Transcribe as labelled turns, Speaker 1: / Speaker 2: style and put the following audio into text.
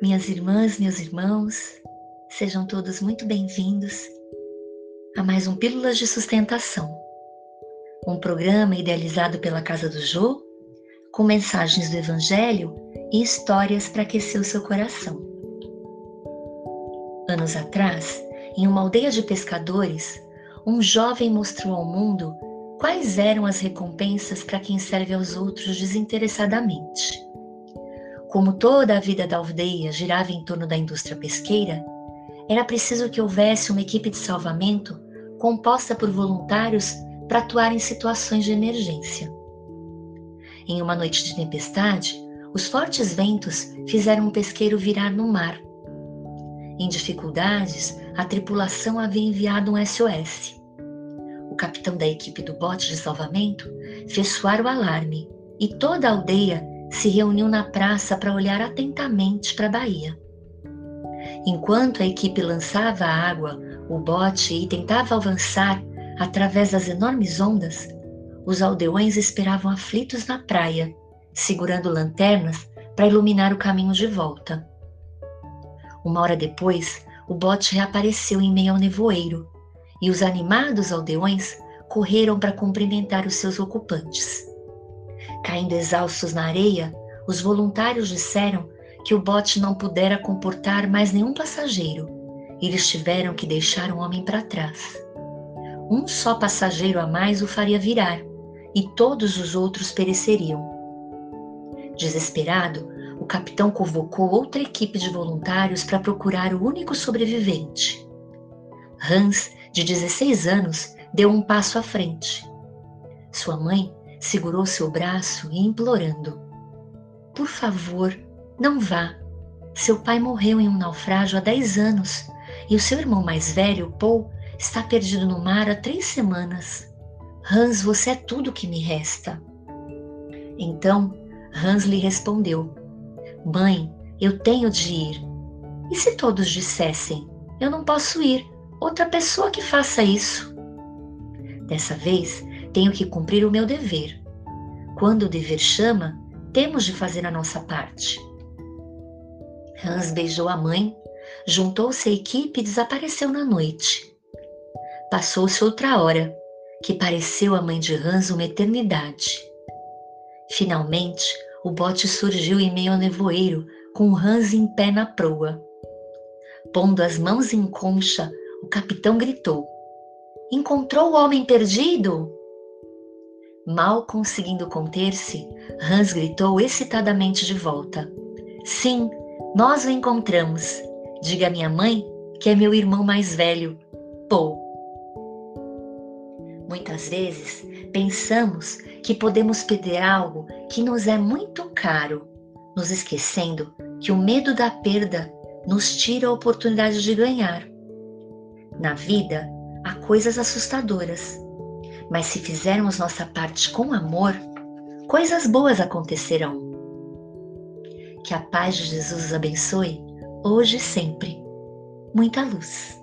Speaker 1: Minhas irmãs, meus irmãos, sejam todos muito bem-vindos a mais um Pílulas de Sustentação, um programa idealizado pela Casa do Jô, com mensagens do Evangelho e histórias para aquecer o seu coração. Anos atrás, em uma aldeia de pescadores, um jovem mostrou ao mundo quais eram as recompensas para quem serve aos outros desinteressadamente. Como toda a vida da aldeia girava em torno da indústria pesqueira, era preciso que houvesse uma equipe de salvamento composta por voluntários para atuar em situações de emergência. Em uma noite de tempestade, os fortes ventos fizeram o pesqueiro virar no mar. Em dificuldades, a tripulação havia enviado um SOS capitão da equipe do bote de salvamento, fez soar o alarme e toda a aldeia se reuniu na praça para olhar atentamente para a baía. Enquanto a equipe lançava a água, o bote e tentava avançar através das enormes ondas, os aldeões esperavam aflitos na praia, segurando lanternas para iluminar o caminho de volta. Uma hora depois, o bote reapareceu em meio ao nevoeiro, e os animados aldeões correram para cumprimentar os seus ocupantes. Caindo exaustos na areia, os voluntários disseram que o bote não pudera comportar mais nenhum passageiro eles tiveram que deixar um homem para trás. Um só passageiro a mais o faria virar e todos os outros pereceriam. Desesperado, o capitão convocou outra equipe de voluntários para procurar o único sobrevivente. Hans de 16 anos, deu um passo à frente. Sua mãe segurou seu braço e implorando: Por favor, não vá. Seu pai morreu em um naufrágio há 10 anos e o seu irmão mais velho, Paul, está perdido no mar há três semanas. Hans, você é tudo que me resta. Então, Hans lhe respondeu: Mãe, eu tenho de ir. E se todos dissessem: Eu não posso ir, outra pessoa que faça isso. Dessa vez, tenho que cumprir o meu dever. Quando o dever chama, temos de fazer a nossa parte. Hans beijou a mãe, juntou-se à equipe e desapareceu na noite. Passou-se outra hora, que pareceu a mãe de Hans uma eternidade. Finalmente, o bote surgiu em meio ao nevoeiro, com Hans em pé na proa. Pondo as mãos em concha, o capitão gritou: Encontrou o homem perdido? Mal conseguindo conter-se, Hans gritou excitadamente de volta: Sim, nós o encontramos. Diga à minha mãe que é meu irmão mais velho, Paul. Muitas vezes pensamos que podemos perder algo que nos é muito caro, nos esquecendo que o medo da perda nos tira a oportunidade de ganhar. Na vida, há coisas assustadoras, mas se fizermos nossa parte com amor, coisas boas acontecerão. Que a paz de Jesus os abençoe, hoje e sempre. Muita luz.